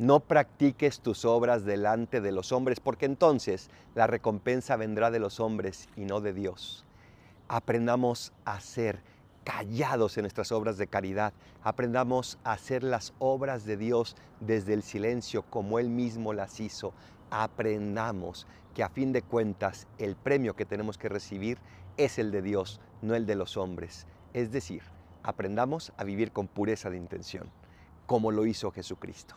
No practiques tus obras delante de los hombres, porque entonces la recompensa vendrá de los hombres y no de Dios. Aprendamos a ser callados en nuestras obras de caridad. Aprendamos a hacer las obras de Dios desde el silencio como Él mismo las hizo. Aprendamos que a fin de cuentas el premio que tenemos que recibir es el de Dios, no el de los hombres. Es decir, aprendamos a vivir con pureza de intención, como lo hizo Jesucristo.